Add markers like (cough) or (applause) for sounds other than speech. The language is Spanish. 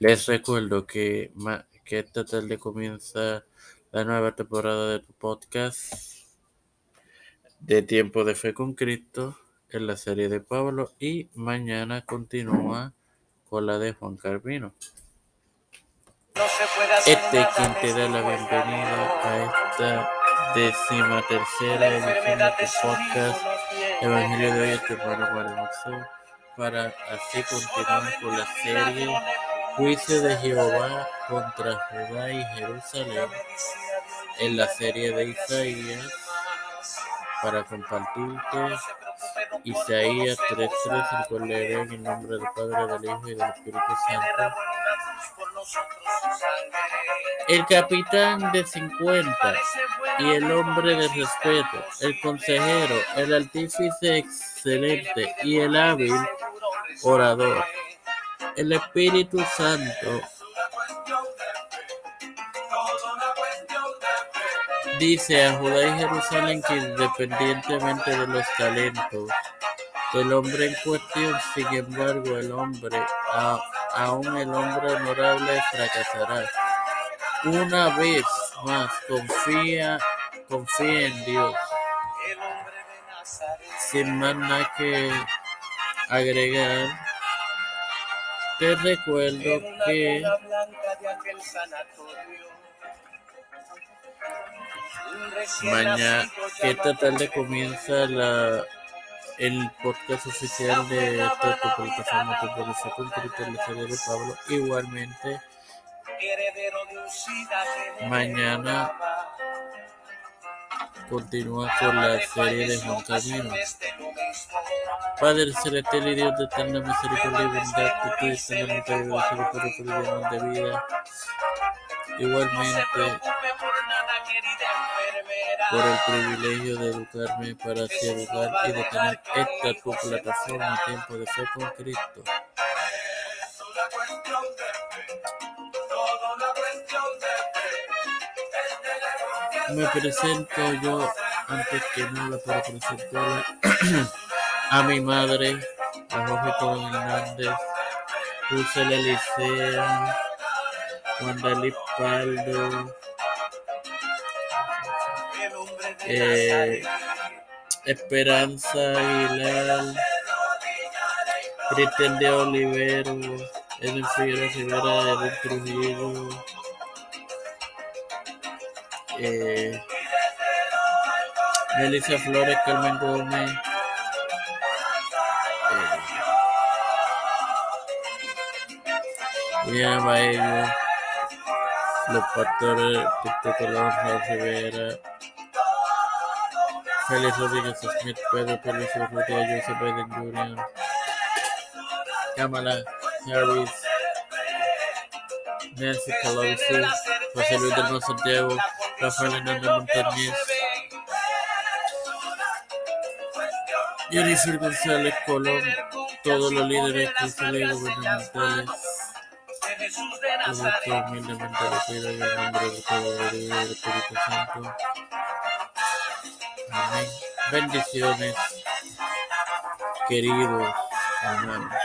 Les recuerdo que, que esta tarde comienza la nueva temporada de tu podcast de Tiempo de Fe con Cristo en la serie de Pablo y mañana continúa con la de Juan Carvino. Este es quien te da la bienvenida a esta décima tercera edición de tu podcast. Evangelio de hoy, este Mario para así continuar con la serie Juicio de Jehová contra Judá y Jerusalén en la serie de Isaías para compartirte Isaías 3.3, el cual leeré en el nombre del Padre, del Hijo y del Espíritu Santo. El capitán de 50 y el hombre de respeto, el consejero, el artífice excelente y el hábil orador. El Espíritu Santo dice a Judá y Jerusalén que independientemente de los talentos del hombre en cuestión, sin embargo, el hombre, aún el hombre honorable, fracasará. Una vez más, confía, confía en Dios. Sin más nada que agregar, te recuerdo que mañana, que esta tarde comienza la el podcast oficial de esta plataforma de con Cristo de Pablo. Igualmente, mañana continúa con la serie de Juan Camino. Padre celestial y Dios de eterna misericordia y bondad, que tú eternamente agradecido por el de vida. Igualmente, por el privilegio de educarme para así educar y de tener esta tu plataforma Tiempo de Fe con Cristo. Me presento yo antes que nada para presentar (clears throat) a mi madre, a Jorge Hernández, Dulce Licea, Juan Dalí Paldo, eh, Esperanza Aguilar, Cristian de Olivero, Edwin Figueroa Rivera, Edwin Trujillo, eh, Melissa Flores, Carmen Gómez, eh, Diana Baello, los pastores Tito Colón, Rivera, Félix Rodríguez Smith, Pedro Pérez Urrutia, Joseph Biden Jr., Kamala Harris, Nancy Pelosi, José Luis de Santiago, Rafael Hernández Montañez, Jennifer González Colón, todos los líderes y gubernamentales, del Espíritu Santo. Amén. Bendiciones, queridos hermanos.